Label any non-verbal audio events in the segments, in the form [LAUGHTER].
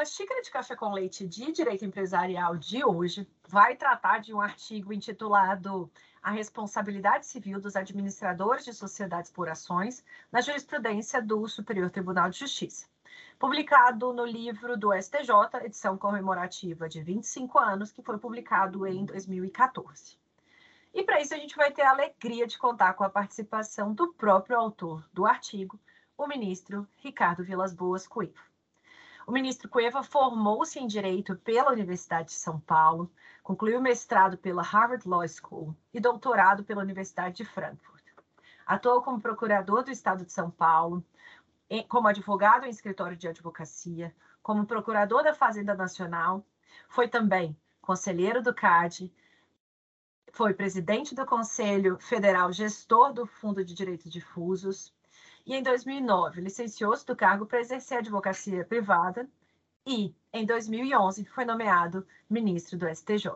Nossa xícara de café com leite de direito empresarial de hoje vai tratar de um artigo intitulado A Responsabilidade Civil dos Administradores de Sociedades por Ações na Jurisprudência do Superior Tribunal de Justiça, publicado no livro do STJ, edição comemorativa de 25 anos, que foi publicado em 2014. E para isso a gente vai ter a alegria de contar com a participação do próprio autor do artigo, o ministro Ricardo Vilas Boas Coelho. O ministro Cueva formou-se em Direito pela Universidade de São Paulo, concluiu mestrado pela Harvard Law School e doutorado pela Universidade de Frankfurt. Atuou como procurador do Estado de São Paulo, como advogado em escritório de advocacia, como procurador da Fazenda Nacional, foi também conselheiro do CAD, foi presidente do Conselho Federal Gestor do Fundo de Direitos Difusos, e em 2009 licenciou-se do cargo para exercer advocacia privada e, em 2011, foi nomeado ministro do STJ.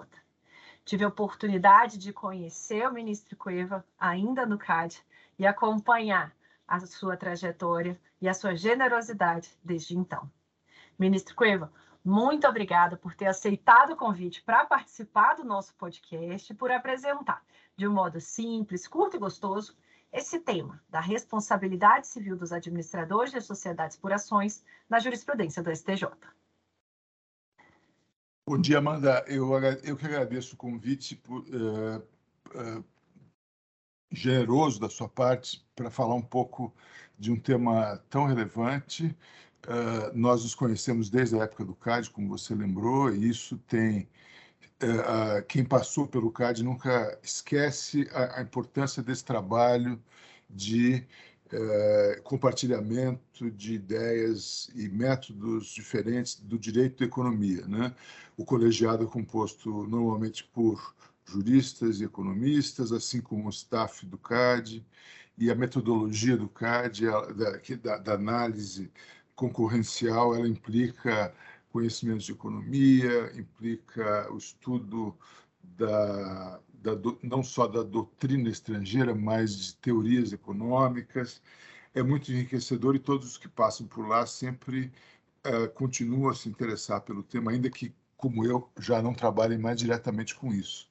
Tive a oportunidade de conhecer o ministro Cueva ainda no CAD e acompanhar a sua trajetória e a sua generosidade desde então. Ministro Cueva, muito obrigada por ter aceitado o convite para participar do nosso podcast por apresentar, de um modo simples, curto e gostoso, esse tema da responsabilidade civil dos administradores de sociedades por ações na jurisprudência do STJ. Bom dia, Amanda. Eu, eu que agradeço o convite por, uh, uh, generoso da sua parte para falar um pouco de um tema tão relevante. Uh, nós nos conhecemos desde a época do CAD, como você lembrou, e isso tem quem passou pelo CAD nunca esquece a, importância desse trabalho de é, compartilhamento de ideias e métodos diferentes do direito da economia. Né? O colegiado é composto normalmente por juristas e economistas, assim como o staff do CAD, e a metodologia do CAD, a, da, da análise concorrencial, ela implica conhecimentos de economia, implica o estudo da, da, não só da doutrina estrangeira, mas de teorias econômicas. É muito enriquecedor e todos os que passam por lá sempre uh, continuam a se interessar pelo tema, ainda que, como eu, já não trabalhem mais diretamente com isso.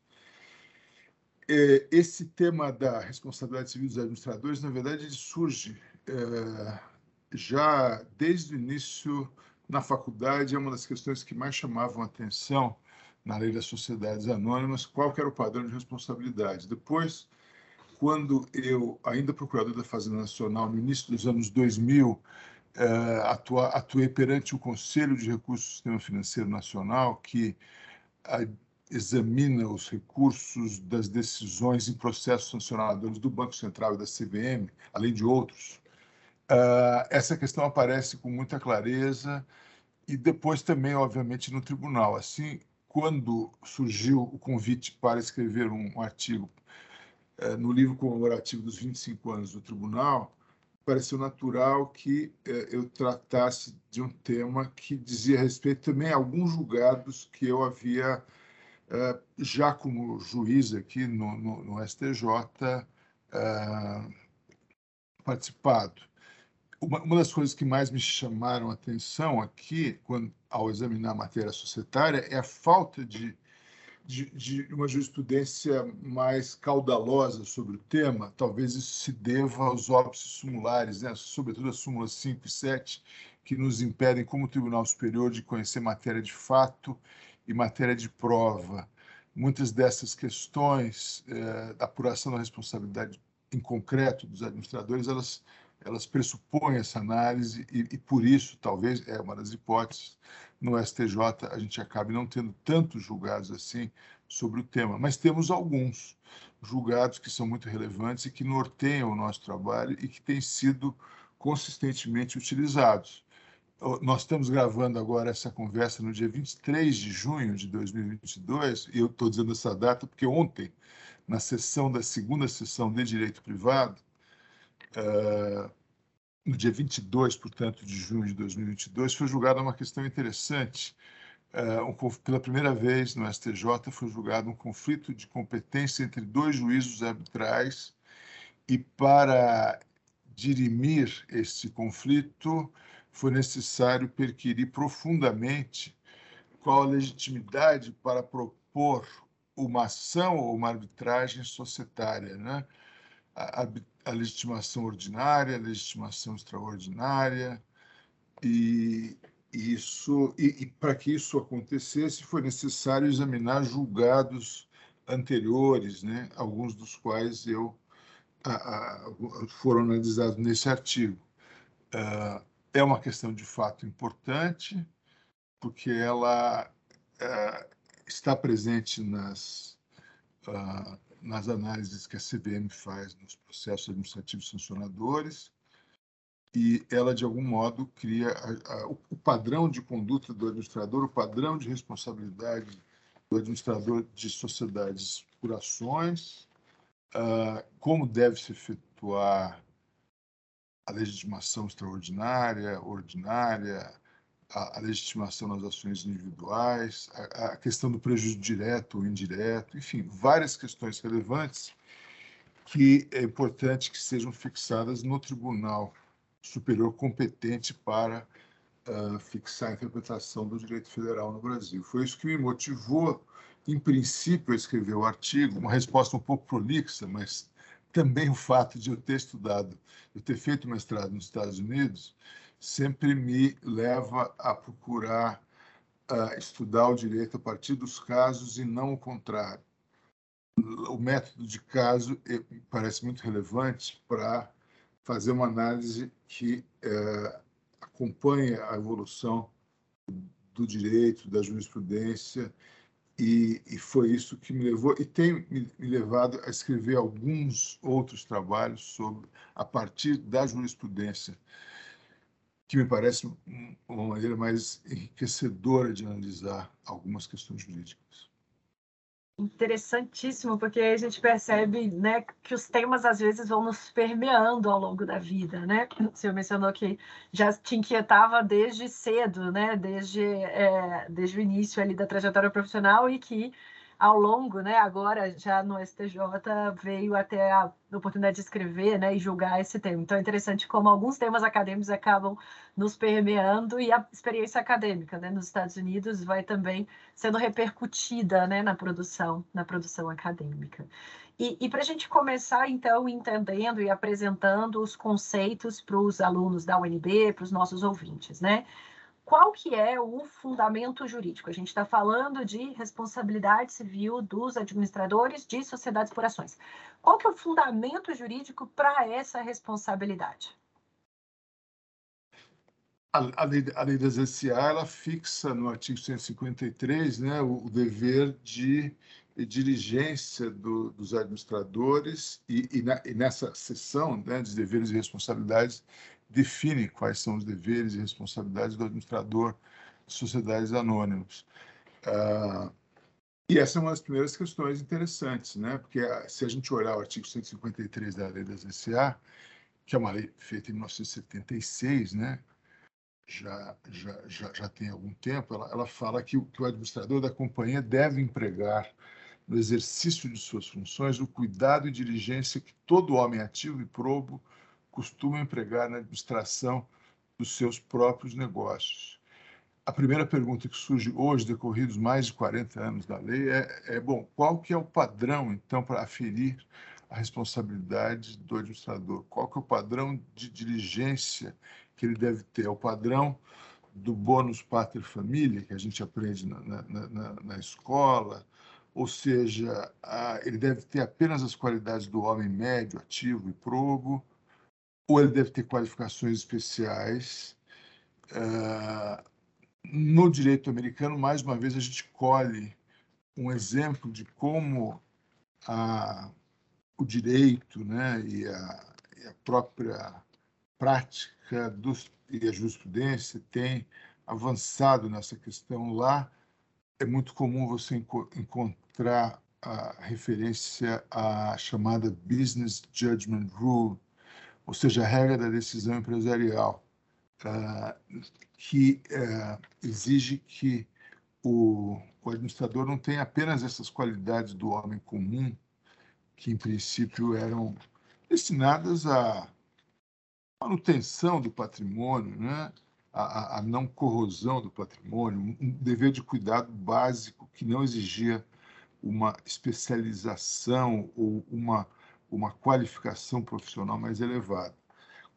É, esse tema da responsabilidade civil dos administradores, na verdade, ele surge é, já desde o início na faculdade é uma das questões que mais chamavam atenção na lei das sociedades anônimas, qual era o padrão de responsabilidade. Depois, quando eu, ainda procurador da Fazenda Nacional, no início dos anos 2000, eh, atua, atuei perante o Conselho de Recursos do Sistema Financeiro Nacional, que examina os recursos das decisões em processos sancionadores do Banco Central e da CVM, além de outros. Uh, essa questão aparece com muita clareza e depois também, obviamente, no tribunal. Assim, quando surgiu o convite para escrever um artigo uh, no livro comemorativo dos 25 anos do tribunal, pareceu natural que eh, eu tratasse de um tema que dizia respeito também a alguns julgados que eu havia, eh, já como juiz aqui no, no, no STJ, eh, participado. Uma, uma, das coisas que mais me chamaram a atenção aqui, quando, ao examinar a matéria societária, é a falta de de, de, uma jurisprudência mais caudalosa sobre o tema, talvez isso se deva aos óbices sumulares, né? sobretudo as súmulas 5 e 7, que nos impedem, como Tribunal Superior, de conhecer matéria de fato e matéria de prova. Muitas dessas questões eh, da apuração da responsabilidade em concreto dos administradores, elas, elas pressupõem essa análise e, e, por isso, talvez, é uma das hipóteses, no STJ a gente acabe não tendo tantos julgados assim sobre o tema, mas temos alguns julgados que são muito relevantes e que norteiam o nosso trabalho e que têm sido consistentemente utilizados. Nós estamos gravando agora essa conversa no dia 23 de junho de 2022, e eu estou dizendo essa data porque ontem, na sessão da segunda sessão de Direito Privado, uh, no dia 22, portanto, de junho de 2022, foi julgada uma questão interessante. Uh, um, pela primeira vez no STJ foi julgado um conflito de competência entre dois juízos arbitrais e para dirimir esse conflito foi necessário perquirir profundamente qual a legitimidade para propor uma ação ou uma arbitragem societária, né? A, a legitimação ordinária, a legitimação extraordinária, e isso e, e para que isso acontecesse foi necessário examinar julgados anteriores, né, alguns dos quais eu a, a, foram analisados nesse artigo. Uh, é uma questão de fato importante, porque ela uh, está presente nas uh, nas análises que a CVM faz nos processos administrativos sancionadores, e ela, de algum modo, cria a, a, o padrão de conduta do administrador, o padrão de responsabilidade do administrador de sociedades por ações, uh, como deve se efetuar a legitimação extraordinária, ordinária, a, a legitimação nas ações individuais, a, a, questão do prejuízo direto ou indireto, enfim, várias questões relevantes que é importante que sejam fixadas no Tribunal Superior competente para uh, fixar a interpretação do direito federal no Brasil. Foi isso que me motivou, em princípio, a escrever o artigo, uma resposta um pouco prolixa, mas também o fato de eu ter estudado, eu ter feito mestrado nos Estados Unidos, sempre me leva a procurar uh, estudar o direito a partir dos casos e não o contrário. O método de caso parece muito relevante para fazer uma análise que uh, acompanhe a evolução do direito, da jurisprudência, e, e, foi isso que me levou e tem me, levado a escrever alguns outros trabalhos sobre a partir da jurisprudência que me parece uma maneira mais enriquecedora de analisar algumas questões jurídicas. Interessantíssimo, porque a gente percebe né, que os temas às vezes vão nos permeando ao longo da vida, né? O senhor mencionou que já te inquietava desde cedo, né? Desde, é, desde o início ali da trajetória profissional e que ao longo, né, agora já no STJ veio até a oportunidade de escrever, né, e julgar esse tema. Então é interessante como alguns temas acadêmicos acabam nos permeando e a experiência acadêmica, né, nos Estados Unidos vai também sendo repercutida, né, na produção, na produção acadêmica. E, e para a gente começar, então, entendendo e apresentando os conceitos para os alunos da UNB, para os nossos ouvintes, né? Qual que é o fundamento jurídico? A gente está falando de responsabilidade civil dos administradores de sociedades por ações. Qual que é o fundamento jurídico para essa responsabilidade? A, a, lei, a lei ela fixa no artigo 153 né, o, o dever de, de diligência do, dos administradores e, e, na, e nessa seção né, de deveres e responsabilidades define quais são os deveres e responsabilidades do administrador de sociedades anônimas. Uh, e essa é uma das primeiras questões interessantes, né? porque ah, se a gente olhar o artigo 153 da Lei das SA, que é uma lei feita em 1976, né? Já, já, já, já tem algum tempo, ela, ela fala que o, que o administrador da companhia deve empregar no exercício de suas funções o cuidado e diligência que todo homem ativo e probo costuma empregar na administração dos seus próprios negócios. A primeira pergunta que surge hoje, decorridos mais de 40 anos da lei, é, é bom, qual que é o padrão, então, para aferir a responsabilidade do administrador? Qual que é o padrão de diligência que ele deve ter? É o padrão do bônus pater família, que a gente aprende na, na, na, na escola, ou seja, a, ele deve ter apenas as qualidades do homem médio, ativo e probo, ou ele deve ter qualificações especiais. Uh, no direito americano, mais uma vez, a gente colhe um exemplo de como a, o direito né, e, a, e a própria prática dos, e a jurisprudência tem avançado nessa questão lá. É muito comum você enco encontrar a referência à chamada Business Judgment Rule, ou seja, a regra da decisão empresarial, uh, que uh, exige que o, o, administrador não tenha apenas essas qualidades do homem comum, que em princípio eram destinadas à manutenção do patrimônio, né? a, a não corrosão do patrimônio, um dever de cuidado básico que não exigia uma especialização ou uma uma qualificação profissional mais elevada.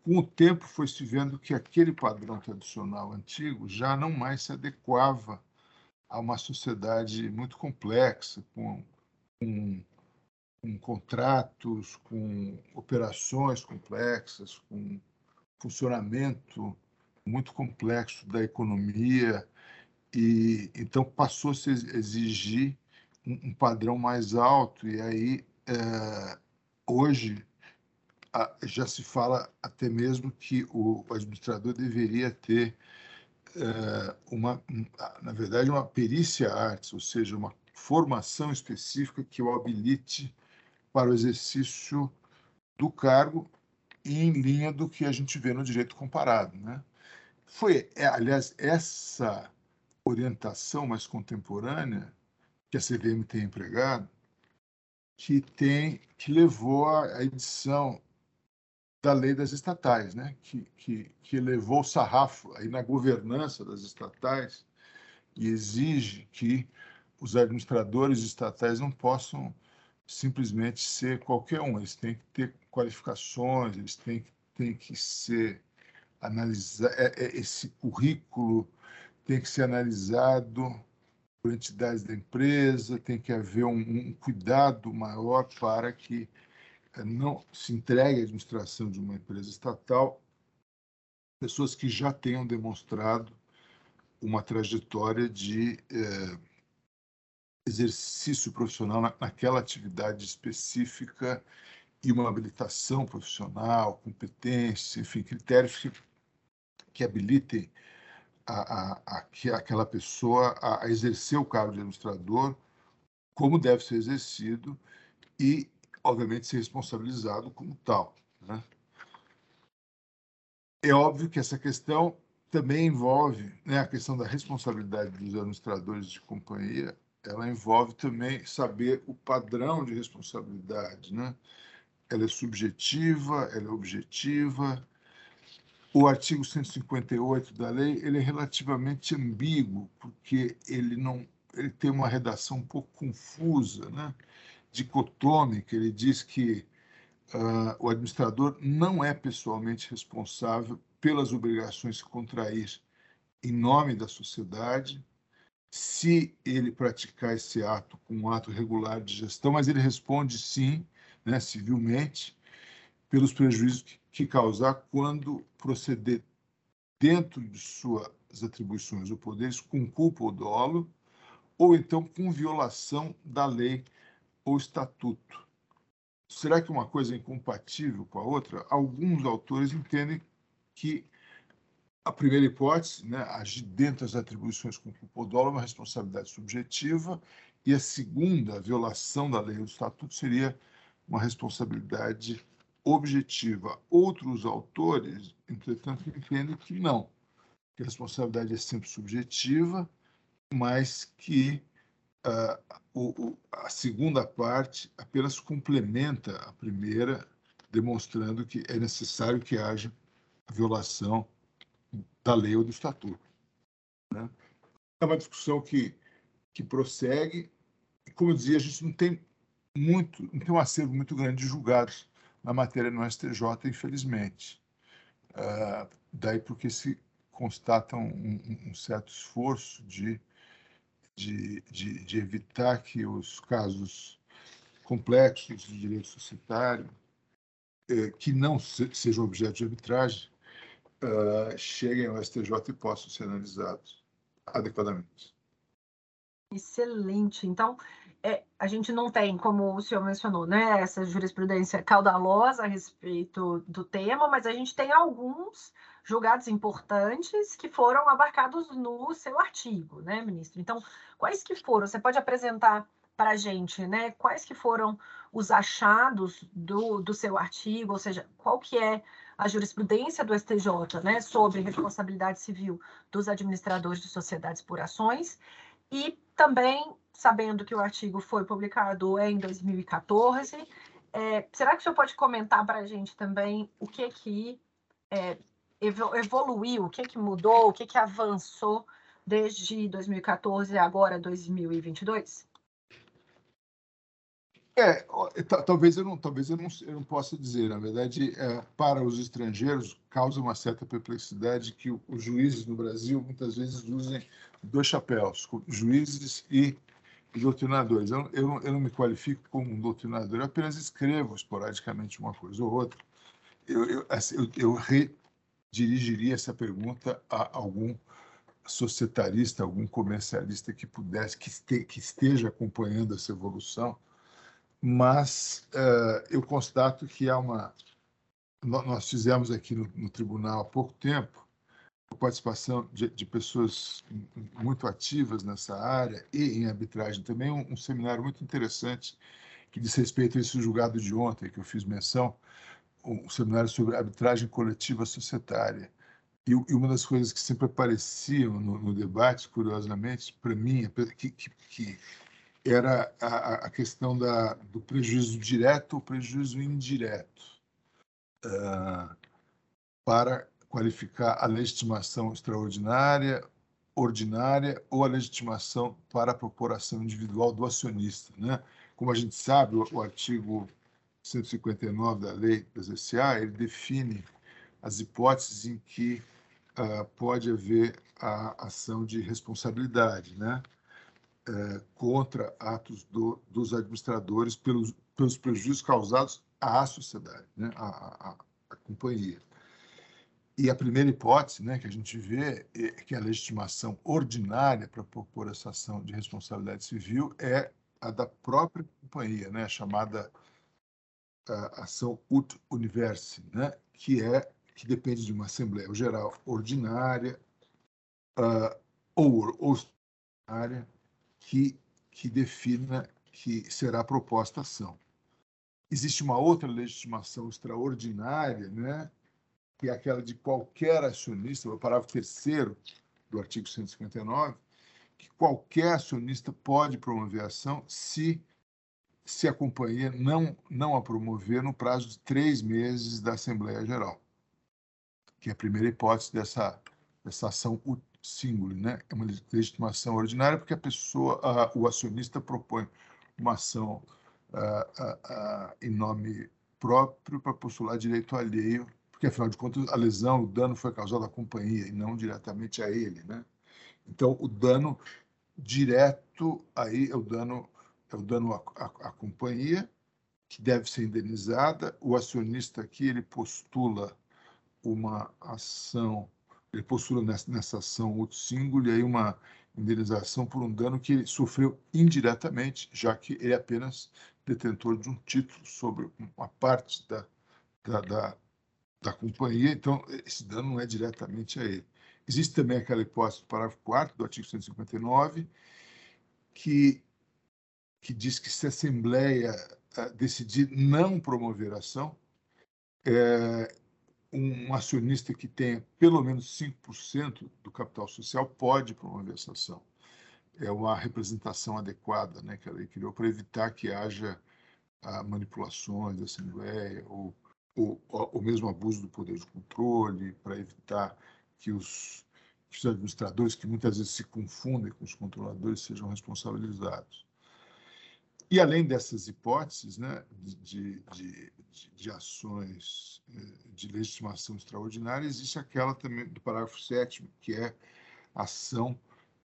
Com o tempo, foi se vendo que aquele padrão tradicional antigo já não mais se adequava a uma sociedade muito complexa, com, com, com contratos, com operações complexas, com funcionamento muito complexo da economia e então passou a se exigir um, um padrão mais alto e aí é, hoje já se fala até mesmo que o administrador deveria ter eh, uma, na verdade, uma perícia artes, ou seja, uma formação específica que o habilite para o exercício do cargo em linha do que a gente vê no direito comparado, né? Foi, é, aliás, essa orientação mais contemporânea que a CVM tem empregado que tem que levou à edição da lei das estatais, né? que, que, que levou o sarrafo aí na governança das estatais e exige que os administradores estatais não possam simplesmente ser qualquer um, eles têm que ter qualificações, eles têm, têm que ser analisar é, é, esse currículo tem que ser analisado por entidades da empresa, tem que haver um, um cuidado maior para que eh, não se entregue à administração de uma empresa estatal. Pessoas que já tenham demonstrado uma trajetória de eh, exercício profissional na, naquela atividade específica e uma habilitação profissional, competência, enfim, critérios que, que habilitem a, a, a, que aquela pessoa a, a exercer o cargo de administrador como deve ser exercido e, obviamente, ser responsabilizado como tal. Né? É óbvio que essa questão também envolve né, a questão da responsabilidade dos administradores de companhia, ela envolve também saber o padrão de responsabilidade. Né? Ela é subjetiva, ela é objetiva, o artigo 158 da lei ele é relativamente ambíguo, porque ele não ele tem uma redação um pouco confusa, né? dicotômica. Ele diz que uh, o administrador não é pessoalmente responsável pelas obrigações que contrair em nome da sociedade, se ele praticar esse ato com um ato regular de gestão, mas ele responde sim, né, civilmente, pelos prejuízos que que causar quando proceder dentro de suas atribuições ou poderes com culpa ou dolo, ou então com violação da lei ou estatuto. Será que uma coisa é incompatível com a outra? Alguns autores entendem que a primeira hipótese, né, agir dentro das atribuições com culpa ou dolo, é uma responsabilidade subjetiva, e a segunda, a violação da lei ou do estatuto, seria uma responsabilidade objetiva. Outros autores, entretanto, entendem que não, que a responsabilidade é sempre subjetiva, mas que uh, o, a segunda parte apenas complementa a primeira, demonstrando que é necessário que haja violação da lei ou do estatuto. Né? É uma discussão que, que prossegue. Como eu dizia, a gente não tem muito, não tem um acervo muito grande de julgados na matéria no STJ, infelizmente. Uh, daí porque se constata um, um, certo esforço de, de, de, de, evitar que os casos complexos de direito societário, eh, que não se, sejam objeto de arbitragem, uh, cheguem ao STJ e possam ser analisados adequadamente. Excelente. Então, é, a gente não tem, como o senhor mencionou, né, essa jurisprudência caudalosa a respeito do tema, mas a gente tem alguns julgados importantes que foram abarcados no seu artigo, né, ministro? Então, quais que foram? Você pode apresentar para a gente, né, quais que foram os achados do, do seu artigo, ou seja, qual que é a jurisprudência do STJ, né, sobre responsabilidade civil dos administradores de sociedades por ações, e também, sabendo que o artigo foi publicado em 2014, é, será que o senhor pode comentar para a gente também o que que é, evoluiu, o que que mudou, o que que avançou desde 2014 agora 2022? É, talvez eu não, talvez eu não, eu não possa dizer. Na verdade, é, para os estrangeiros causa uma certa perplexidade que os juízes no Brasil muitas vezes usem dois chapéus, juízes e doutrinadores. Eu, eu, não, eu não me qualifico como um doutrinador, eu apenas escrevo esporadicamente uma coisa ou outra. Eu, eu, assim, eu, eu redirigiria essa pergunta a algum societarista, algum comercialista que pudesse, que, este, que esteja acompanhando essa evolução mas uh, eu constato que há uma. Nós fizemos aqui no, no tribunal há pouco tempo participação de, de, pessoas muito ativas nessa área e em arbitragem também, um, um, seminário muito interessante que diz respeito a esse julgado de ontem, que eu fiz menção, um seminário sobre arbitragem coletiva societária. E, e uma das coisas que sempre apareciam no, no debate, curiosamente, para mim, que, que, que era a, a questão da, do prejuízo direto ou prejuízo indireto uh, para qualificar a legitimação extraordinária, ordinária ou a legitimação para a proporção individual do acionista. Né? Como a gente sabe, o, artigo 159 da lei SA, ele define as hipóteses em que uh, pode haver a ação de responsabilidade, né? é, contra atos do, dos administradores pelos, pelos prejuízos causados à sociedade, né, à, à, à, companhia. E a primeira hipótese né, que a gente vê é que a legitimação ordinária para propor essa ação de responsabilidade civil é a da própria companhia, né, chamada ação ut universi, né, que é que depende de uma assembleia geral ordinária uh, ou, ou ordinária que, que defina que será proposta a ação. Existe uma outra legitimação extraordinária, né, que é aquela de qualquer acionista, o parágrafo terceiro do artigo 159, que qualquer acionista pode promover a ação se, se a companhia não, não a promover no prazo de três meses da Assembleia Geral, que é a primeira hipótese dessa, dessa ação símbolo, né? É uma legitimação ordinária porque a pessoa, a, o acionista propõe uma ação a, a, em nome próprio para postular direito alheio, porque afinal de contas a lesão, o dano foi causado à companhia e não diretamente a ele, né? Então o dano direto aí é o dano é o dano à, à, à companhia que deve ser indenizada. O acionista aqui ele postula uma ação ele postula nessa, nessa ação outro símbolo e aí uma indenização por um dano que ele sofreu indiretamente, já que ele é apenas detentor de um título sobre uma parte da, da, da, da companhia, então esse dano não é diretamente a ele. Existe também aquela hipótese do parágrafo 4 do artigo 159, que, que diz que se a Assembleia uh, decidir não promover ação, é, um acionista que tenha pelo menos 5% do capital social pode promover essa ação. É uma representação adequada né, que a lei criou para evitar que haja ah, manipulações da Assembleia ou, ou, ou mesmo abuso do poder de controle, para evitar que os, que os administradores, que muitas vezes se confundem com os controladores, sejam responsabilizados. E além dessas hipóteses né, de, de, de, de ações eh, de legitimação extraordinária, existe aquela também do parágrafo 7 que é ação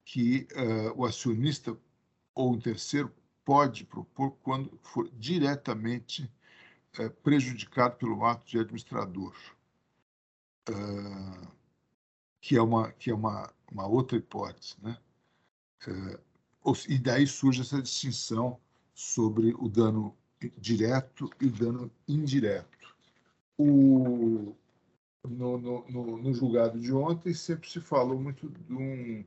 que uh, o acionista ou um terceiro pode propor quando for diretamente uh, prejudicado pelo ato de administrador, uh, que é uma que é uma, uma outra hipótese, né? e daí surge essa distinção sobre o dano direto e o dano indireto. O, no, no, no, no, julgado de ontem sempre se falou muito de um,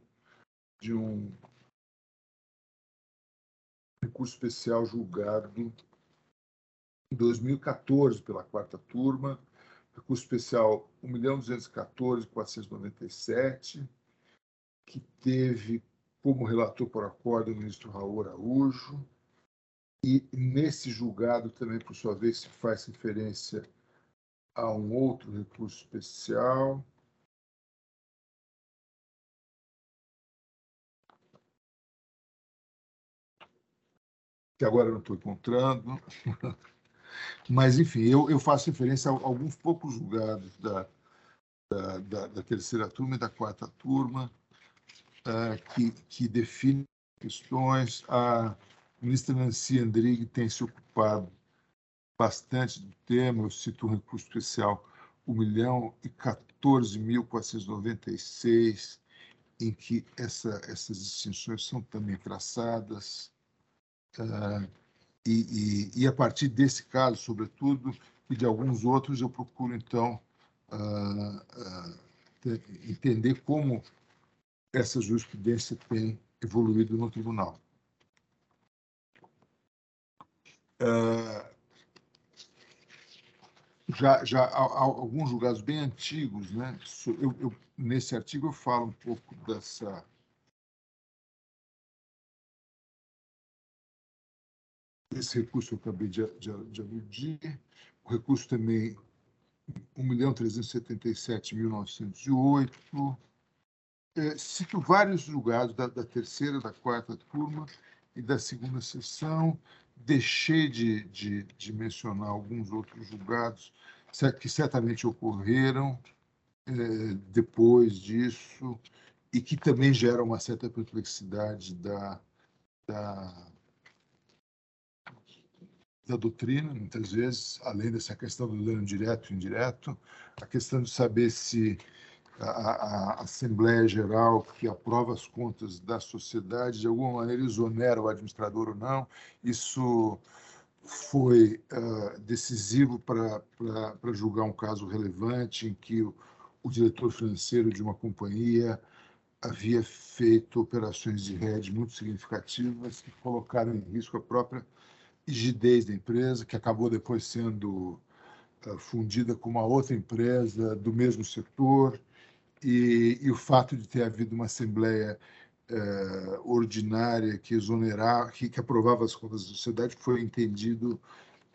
de um recurso especial julgado em 2014 pela quarta turma, recurso especial 1.214.497, que teve como relator por acordo o ministro Raul Araújo, e nesse julgado também, por sua vez, se faz referência a um outro recurso especial. Que agora não estou encontrando. [LAUGHS] Mas, enfim, eu, eu faço referência a alguns poucos julgados da, da, da, da terceira turma e da quarta turma, uh, que, que definem questões. A, ministra Nancy Andrighi tem se ocupado bastante do tema. Eu cito um recurso especial, 1 milhão e 14.496, em que essa, essas distinções são também traçadas. Uh, e, e, e, a partir desse caso, sobretudo, e de alguns outros, eu procuro, então, uh, uh, entender como essa jurisprudência tem evoluído no tribunal. Uh, já, já há, há alguns julgados bem antigos, né? Eu, eu, nesse artigo eu falo um pouco dessa esse recurso eu acabei de, de, de aludir, o recurso também 1.377.908. É, cito vários julgados da, da terceira, da quarta turma e da segunda sessão, deixei de, de, de mencionar alguns outros julgados que certamente ocorreram é, depois disso e que também geram uma certa perplexidade da, da, da doutrina, muitas vezes, além dessa questão do dano direto e indireto, a questão de saber se a, a, Assembleia Geral que aprova as contas da sociedade de alguma maneira exonera o administrador ou não. Isso foi uh, decisivo para julgar um caso relevante em que o, o, diretor financeiro de uma companhia havia feito operações de rede muito significativas que colocaram em risco a própria rigidez da empresa, que acabou depois sendo uh, fundida com uma outra empresa do mesmo setor e, e o fato de ter havido uma Assembleia eh, ordinária que exonerava, que, que aprovava as contas da sociedade foi entendido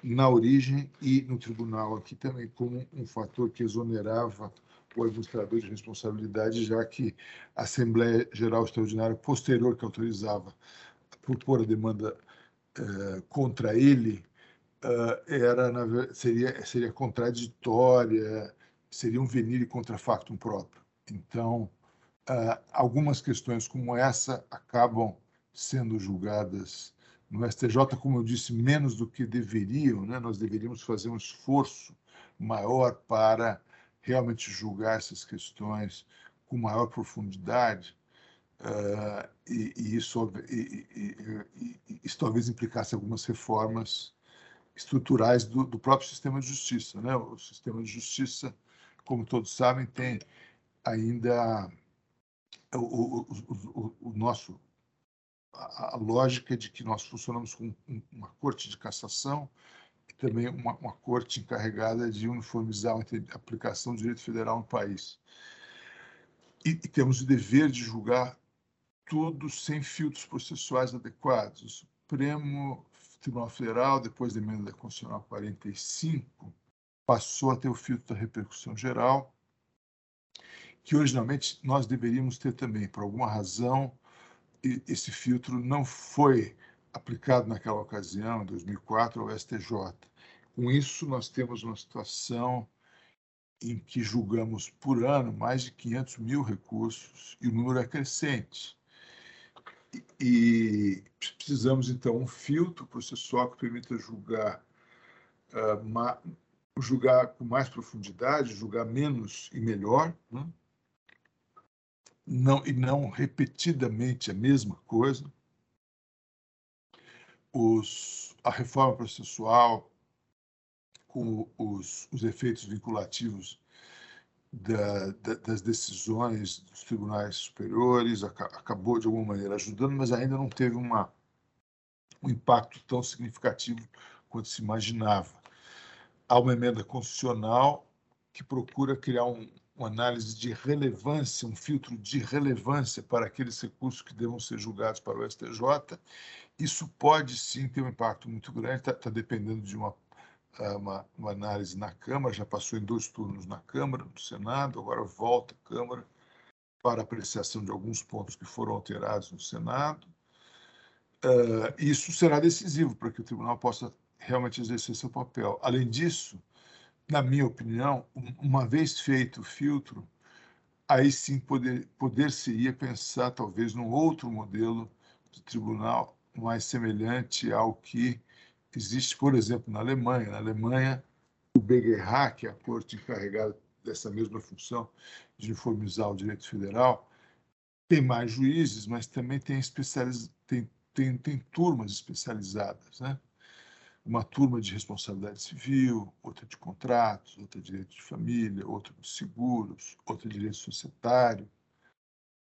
na origem e no tribunal aqui também como um fator que exonerava o administrador de responsabilidade, já que a Assembleia Geral Extraordinária posterior que autorizava propor a demanda eh, contra ele uh, era na, seria seria contraditória, seria um venire contra factum próprio. Então, uh, algumas questões como essa acabam sendo julgadas no STJ, como eu disse, menos do que deveriam. Né? Nós deveríamos fazer um esforço maior para realmente julgar essas questões com maior profundidade. Uh, e, e, isso, e, e, isso talvez implicasse algumas reformas estruturais do, do, próprio sistema de justiça. Né? O sistema de justiça, como todos sabem, tem ainda o, o, o, o nosso a, a, lógica de que nós funcionamos com uma corte de cassação também uma, uma corte encarregada de uniformizar a aplicação do direito federal no país. E, e temos o dever de julgar tudo sem filtros processuais adequados. O Supremo Tribunal Federal, depois da emenda constitucional 45, passou a ter o filtro da repercussão geral, que originalmente nós deveríamos ter também. Por alguma razão, esse filtro não foi aplicado naquela ocasião, em 2004, ao STJ. Com isso, nós temos uma situação em que julgamos por ano mais de 500 mil recursos e o número é crescente. E, precisamos, então, um filtro processual que permita julgar, uh, ma, julgar com mais profundidade, julgar menos e melhor, né? não, e não repetidamente a mesma coisa. Os, a reforma processual, com os, os efeitos vinculativos da, da, das decisões dos tribunais superiores, acabou de alguma maneira ajudando, mas ainda não teve uma, um impacto tão significativo quanto se imaginava. Há uma emenda constitucional que procura criar um, uma análise de relevância, um filtro de relevância para aqueles recursos que devam ser julgados para o STJ. Isso pode sim ter um impacto muito grande, está tá dependendo de uma uma, uma, análise na Câmara, já passou em dois turnos na Câmara, no Senado, agora volta à Câmara para apreciação de alguns pontos que foram alterados no Senado. Uh, isso será decisivo para que o tribunal possa realmente exercer seu papel. Além disso, na minha opinião, uma vez feito o filtro, aí sim poder, poder-se-ia pensar talvez num outro modelo de tribunal mais semelhante ao que existe, por exemplo, na Alemanha. Na Alemanha, o BGH, que é a corte encarregada dessa mesma função de uniformizar o direito federal, tem mais juízes, mas também tem, especializ... tem, tem, tem turmas especializadas, né? Uma turma de responsabilidade civil, outra de contratos, outra de direito de família, outra de seguros, outra de direito societário.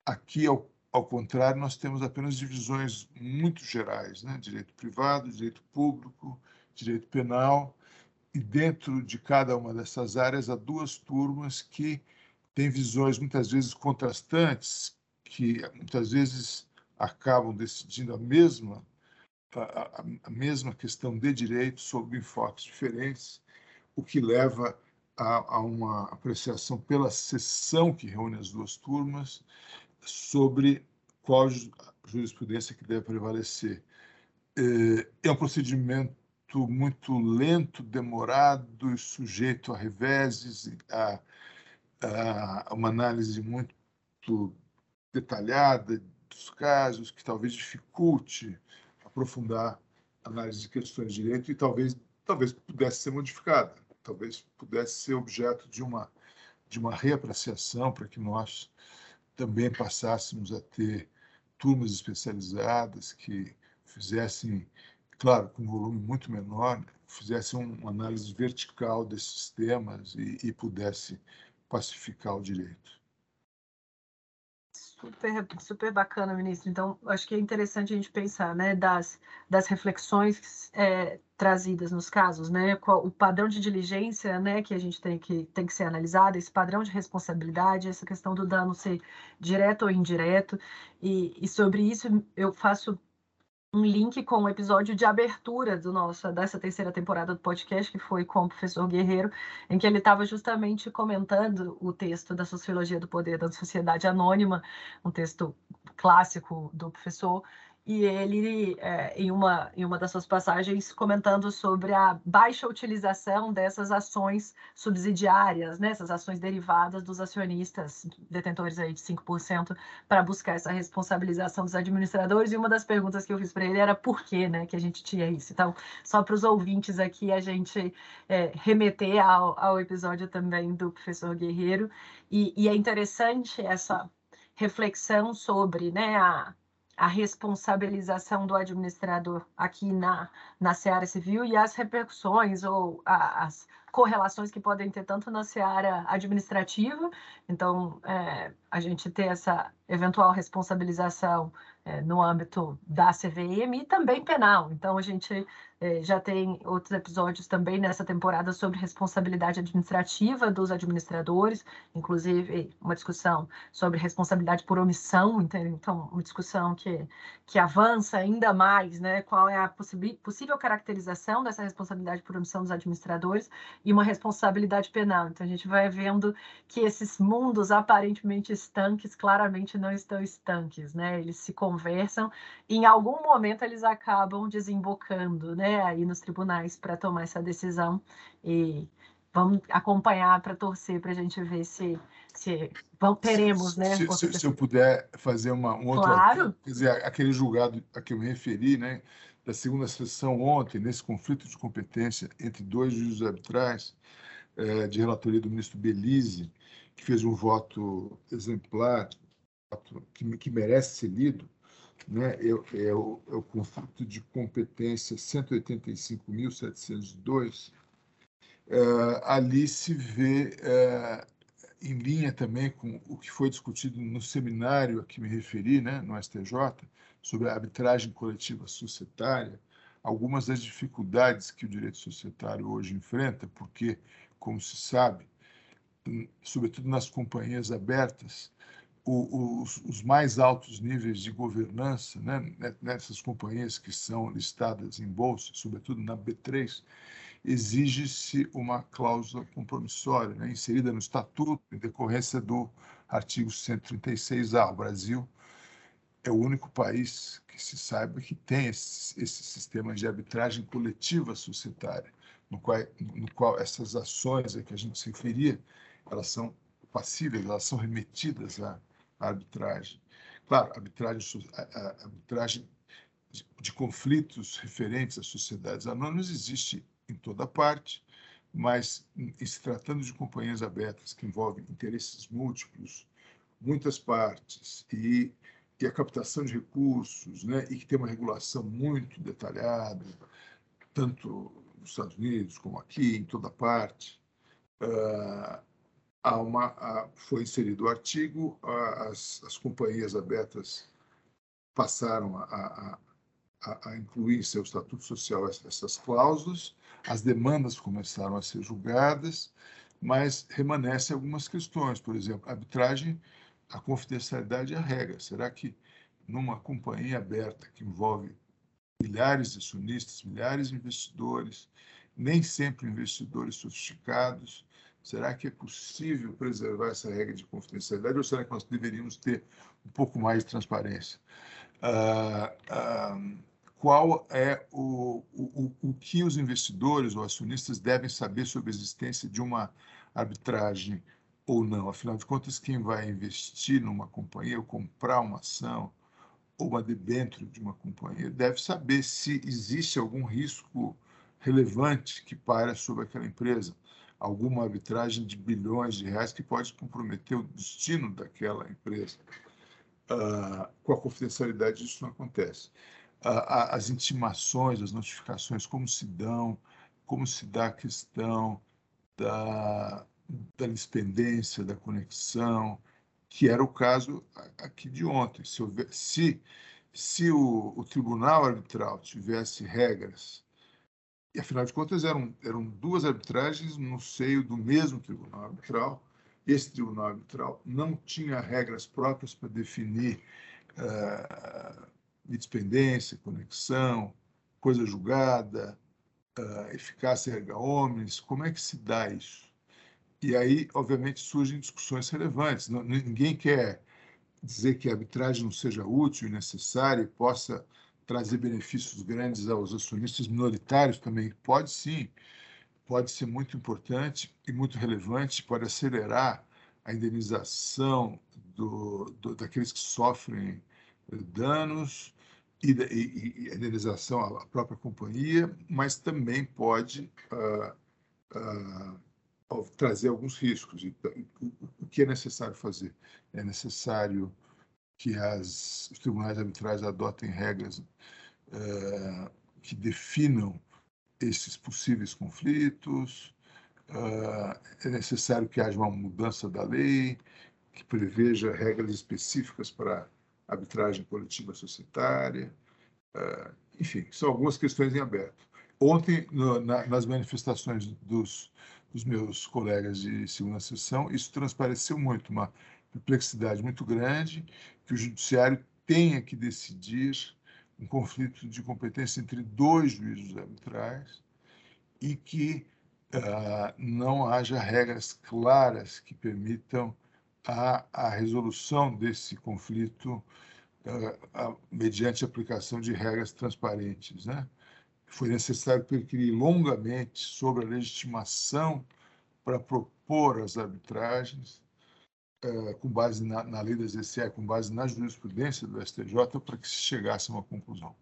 Aqui, ao ao contrário, nós temos apenas divisões muito gerais, né? direito privado, direito público, direito penal, e dentro de cada uma dessas áreas há duas turmas que têm visões muitas vezes contrastantes, que muitas vezes acabam decidindo a mesma a, a mesma questão de direito sob enfoques diferentes, o que leva a, a uma apreciação pela sessão que reúne as duas turmas sobre qual jurisprudência que deve prevalecer. É, é um procedimento muito lento, demorado sujeito a reveses, a, a uma análise muito detalhada dos casos, que talvez dificulte aprofundar a análise de questões de direito e talvez, talvez pudesse ser modificada, talvez pudesse ser objeto de uma, de uma reapreciação para que nós também passássemos a ter turmas especializadas que fizessem, claro, com um volume muito menor, fizessem uma análise vertical desses temas e, e pudesse pacificar o direito. Super, super bacana, ministro. Então, acho que é interessante a gente pensar, né, das, das reflexões é, trazidas nos casos, né, qual, o padrão de diligência, né, que a gente tem que, tem que ser analisado, esse padrão de responsabilidade, essa questão do dano ser direto ou indireto, e, e sobre isso eu faço um link com o episódio de abertura do nosso, dessa terceira temporada do podcast, que foi com o professor Guerreiro, em que ele estava justamente comentando o texto da Sociologia do Poder da Sociedade Anônima, um texto clássico do professor, e ele, é, em, uma, em uma das suas passagens, comentando sobre a baixa utilização dessas ações subsidiárias, né, essas ações derivadas dos acionistas, detentores aí de 5%, para buscar essa responsabilização dos administradores. E uma das perguntas que eu fiz para ele era por que, né, que a gente tinha isso. Então, só para os ouvintes aqui, a gente é, remeter ao, ao episódio também do professor Guerreiro. E, e é interessante essa reflexão sobre né, a a responsabilização do administrador aqui na, na seara civil e as repercussões ou a, as, correlações que podem ter tanto na seara administrativa, então é, a gente ter essa eventual responsabilização é, no âmbito da CVM e também penal. Então a gente é, já tem outros episódios também nessa temporada sobre responsabilidade administrativa dos administradores, inclusive uma discussão sobre responsabilidade por omissão, então uma discussão que, que avança ainda mais, né? Qual é a possível caracterização dessa responsabilidade por omissão dos administradores e uma responsabilidade penal. Então a gente vai vendo que esses mundos aparentemente estanques claramente não estão estanques, né? Eles se conversam e em algum momento eles acabam desembocando, né? Aí nos tribunais para tomar essa decisão e vamos acompanhar para torcer para a gente ver se, se vamos, teremos, né? Se, se, se, eu puder fazer uma um outro, claro. quer dizer, aquele julgado a que eu me referi, né, da segunda sessão ontem nesse conflito de competência entre dois juízes arbitrais é, de relatoria do ministro Belize, que fez um voto exemplar, que, que merece ser lido né, é, é, o, é o conflito de competência 185.702, é, ali se vê é, em linha também com o que foi discutido no seminário a que me referi, né, no STJ, sobre a arbitragem coletiva societária, algumas das dificuldades que o direito societário hoje enfrenta, porque, como se sabe, sobretudo nas companhias abertas, o, os, os, mais altos níveis de governança né, nessas companhias que são listadas em bolsa, sobretudo na B3, exige-se uma cláusula compromissória né, inserida no estatuto em decorrência do artigo 136A. O Brasil é o único país que se saiba que tem esse, esse sistema de arbitragem coletiva societária, no qual, no qual essas ações a que a gente se referia, elas são passíveis, elas são remetidas a arbitragem. Claro, arbitragem, a, arbitragem de, conflitos referentes às sociedades anônimas existe em toda parte, mas em se tratando de companhias abertas que envolvem interesses múltiplos, muitas partes e, e a captação de recursos, né, e que tem uma regulação muito detalhada, tanto nos Estados Unidos como aqui, em toda parte, uh, há uma, há, foi inserido o artigo, as, as companhias abertas passaram a, a, a, incluir em seu estatuto social essas cláusulas, as demandas começaram a ser julgadas, mas remanescem algumas questões, por exemplo, arbitragem, a confidencialidade é a regra. Será que numa companhia aberta que envolve milhares de acionistas, milhares de investidores, nem sempre investidores sofisticados, Será que é possível preservar essa regra de confidencialidade ou será que nós deveríamos ter um pouco mais de transparência? Ah, ah, qual é o, o, o que os investidores ou acionistas devem saber sobre a existência de uma arbitragem ou não? Afinal de contas, quem vai investir numa companhia ou comprar uma ação ou uma debênture de uma companhia deve saber se existe algum risco relevante que paira sobre aquela empresa alguma arbitragem de bilhões de reais que pode comprometer o destino daquela empresa. Uh, com a confidencialidade, isso não acontece. Uh, as intimações, as notificações, como se dão, como se dá a questão da, da independência, da conexão, que era o caso aqui de ontem. Se, houver, se, se o, o tribunal arbitral tivesse regras e, afinal de contas, eram, eram duas arbitragens no seio do mesmo tribunal arbitral. Esse tribunal arbitral não tinha regras próprias para definir uh, independência, conexão, coisa julgada, uh, eficácia erga omnes. Como é que se dá isso? E aí, obviamente, surgem discussões relevantes. Ninguém quer dizer que a arbitragem não seja útil e necessária e possa trazer benefícios grandes aos acionistas minoritários também. Pode sim, pode ser muito importante e muito relevante, pode acelerar a indenização do, do daqueles que sofrem danos e, e, e, a indenização à própria companhia, mas também pode uh, uh, trazer alguns riscos. Então, o que é necessário fazer? É necessário que as, os tribunais arbitrais adotem regras é, que definam esses possíveis conflitos, uh, é necessário que haja uma mudança da lei, que preveja regras específicas para arbitragem coletiva societária. Uh, enfim, são algumas questões em aberto. Ontem, no, na, nas manifestações dos, dos meus colegas de segunda sessão, isso transpareceu muito, uma perplexidade muito grande, que o judiciário tenha que decidir um conflito de competência entre dois juízes arbitrais e que uh, não haja regras claras que permitam a, a resolução desse conflito uh, uh, mediante a aplicação de regras transparentes. Né? Foi necessário perquirir longamente sobre a legitimação para propor as arbitragens, uh, com base na, na lei das ECE, com base na jurisprudência do STJ, para que se chegasse a uma conclusão.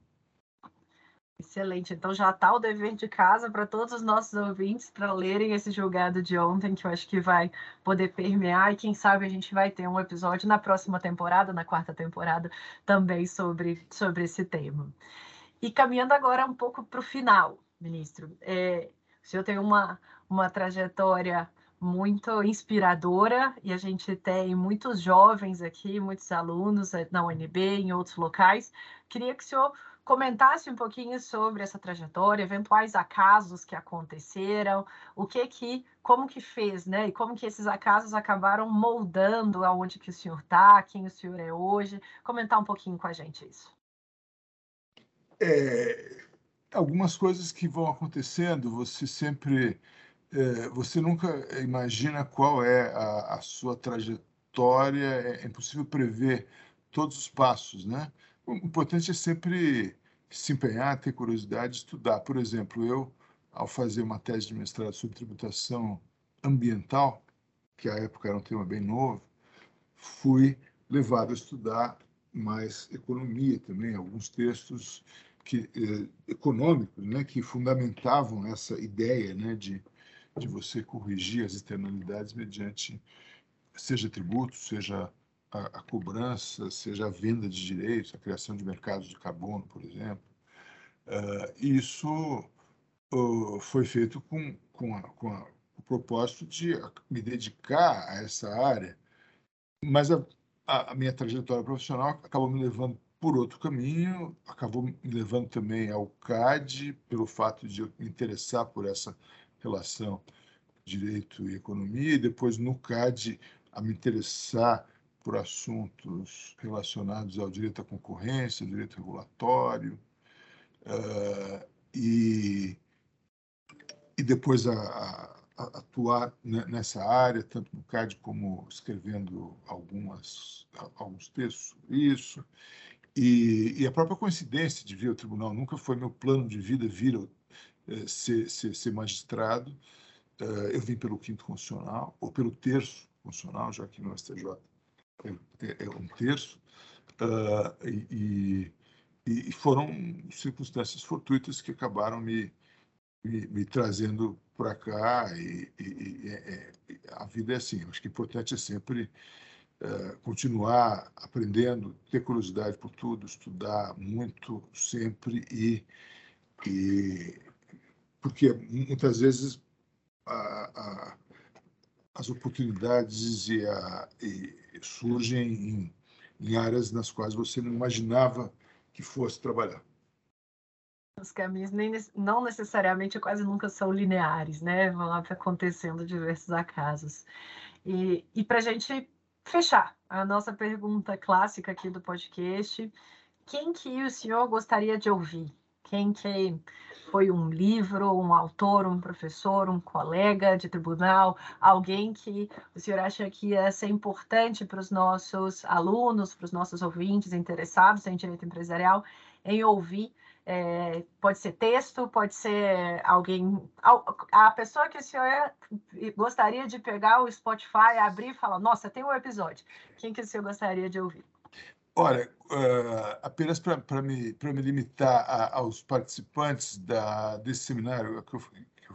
Excelente. Então já está o dever de casa para todos os nossos ouvintes para lerem esse julgado de ontem, que eu acho que vai poder permear, e quem sabe a gente vai ter um episódio na próxima temporada, na quarta temporada, também sobre, sobre esse tema. E caminhando agora um pouco para o final, ministro, é, o senhor tem uma, uma trajetória muito inspiradora e a gente tem muitos jovens aqui, muitos alunos na UNB, em outros locais. Queria que o senhor comentasse um pouquinho sobre essa trajetória, eventuais acasos que aconteceram, o que que, como que fez, né? E como que esses acasos acabaram moldando aonde que o senhor está, quem o senhor é hoje. Comentar um pouquinho com a gente isso. É, algumas coisas que vão acontecendo, você sempre, é, você nunca imagina qual é a, a sua trajetória, é, é impossível prever todos os passos, né? O importante é sempre se empenhar, ter curiosidade, estudar. Por exemplo, eu, ao fazer uma tese de mestrado sobre tributação ambiental, que à época era um tema bem novo, fui levado a estudar mais economia também, alguns textos que, eh, econômicos né, que fundamentavam essa ideia né, de, de você corrigir as externalidades mediante, seja tributo, seja a, a, cobrança, seja a venda de direitos, a criação de mercados de carbono, por exemplo. Uh, isso uh, foi feito com, com, a, com a, o propósito de me dedicar a essa área, mas a, a, minha trajetória profissional acabou me levando por outro caminho, acabou me levando também ao CAD, pelo fato de eu me interessar por essa relação direito e economia, e depois no CAD a me interessar por assuntos relacionados ao direito à concorrência, direito regulatório, uh, e, e depois a, a, a atuar nessa área, tanto no CAD como escrevendo algumas, alguns textos sobre isso. E, e, a própria coincidência de vir ao tribunal nunca foi meu plano de vida vir ao, ser, ser, ser, magistrado. Uh, eu vim pelo quinto constitucional, ou pelo terço constitucional, já que no STJ é, é um terço, e, e, foram circunstâncias fortuitas que acabaram me, me, me trazendo para cá, e, e, é, é, a vida é assim, acho que o importante é sempre uh, continuar aprendendo, ter curiosidade por tudo, estudar muito sempre, e, e porque muitas vezes a, a as oportunidades e, a, e surgem em, em, áreas nas quais você não imaginava que fosse trabalhar. Os caminhos nem, não necessariamente quase nunca são lineares, né? Vão acontecendo diversos acasos. E, e para a gente fechar a nossa pergunta clássica aqui do podcast, quem que o senhor gostaria de ouvir? Quem que foi um livro, um autor, um professor, um colega de tribunal, alguém que o senhor acha que ia ser importante para os nossos alunos, para os nossos ouvintes interessados em direito empresarial, em ouvir é, pode ser texto, pode ser alguém. A pessoa que o senhor gostaria de pegar o Spotify, abrir e falar: Nossa, tem um episódio. Quem que o senhor gostaria de ouvir? Olha, uh, apenas para me, me limitar a, aos participantes da, desse seminário que eu,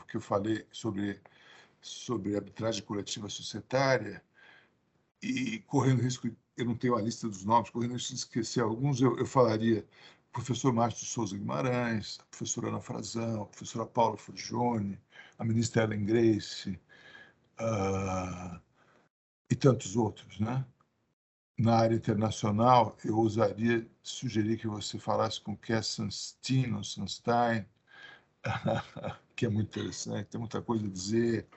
que eu falei sobre, sobre arbitragem coletiva societária, e correndo risco, eu não tenho a lista dos nomes, correndo risco de esquecer alguns, eu, eu falaria professor Márcio Souza Guimarães, a professora Ana Frazão, a professora Paula Forgione, a ministra Ellen Grace, uh, e tantos outros, né? Na área internacional, eu ousaria sugerir que você falasse com Cass Sunstein, ou Sunstein, [LAUGHS] que é muito interessante, tem muita coisa a dizer.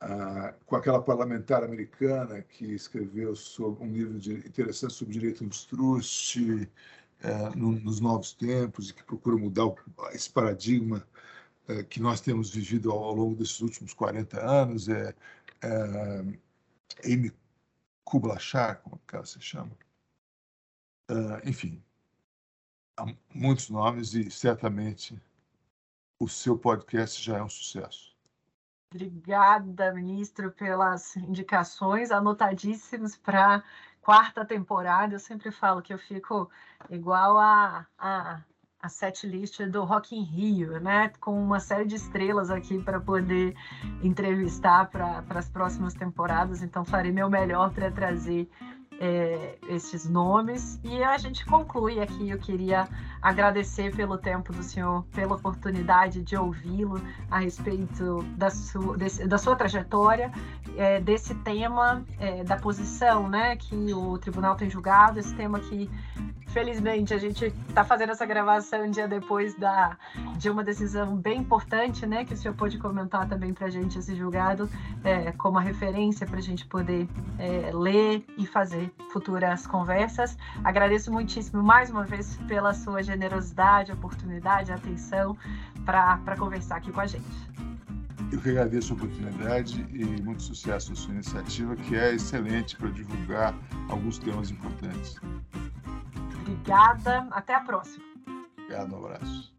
Uh, com aquela parlamentar americana que escreveu sobre um livro de, interessante sobre direito abstrust uh, no, nos novos tempos e que procura mudar o, esse paradigma uh, que nós temos vivido ao, ao, longo desses últimos 40 anos. É, é Amy Kublachar, como que ela se chama. enfim, há muitos nomes e certamente o seu podcast já é um sucesso. Obrigada, ministro, pelas indicações anotadíssimas para quarta temporada. Eu sempre falo que eu fico igual a, a, a set list do Rock in Rio, né? Com uma série de estrelas aqui para poder entrevistar para as próximas temporadas. Então, farei meu melhor para trazer é, esses nomes. E a gente conclui aqui. Eu queria agradecer pelo tempo do senhor, pela oportunidade de ouvi-lo a respeito da sua, desse, da sua trajetória, é, desse tema, é, da posição né, que o tribunal tem julgado, esse tema que Felizmente, a gente está fazendo essa gravação um dia depois da, de uma decisão bem importante, né? Que o senhor pôde comentar também para a gente esse julgado, é, como referência para a gente poder é, ler e fazer futuras conversas. Agradeço muitíssimo mais uma vez pela sua generosidade, oportunidade, atenção para conversar aqui com a gente. Eu que agradeço a oportunidade e muito sucesso na sua iniciativa, que é excelente para divulgar alguns temas importantes. Obrigada. Até a próxima. Obrigado, um abraço.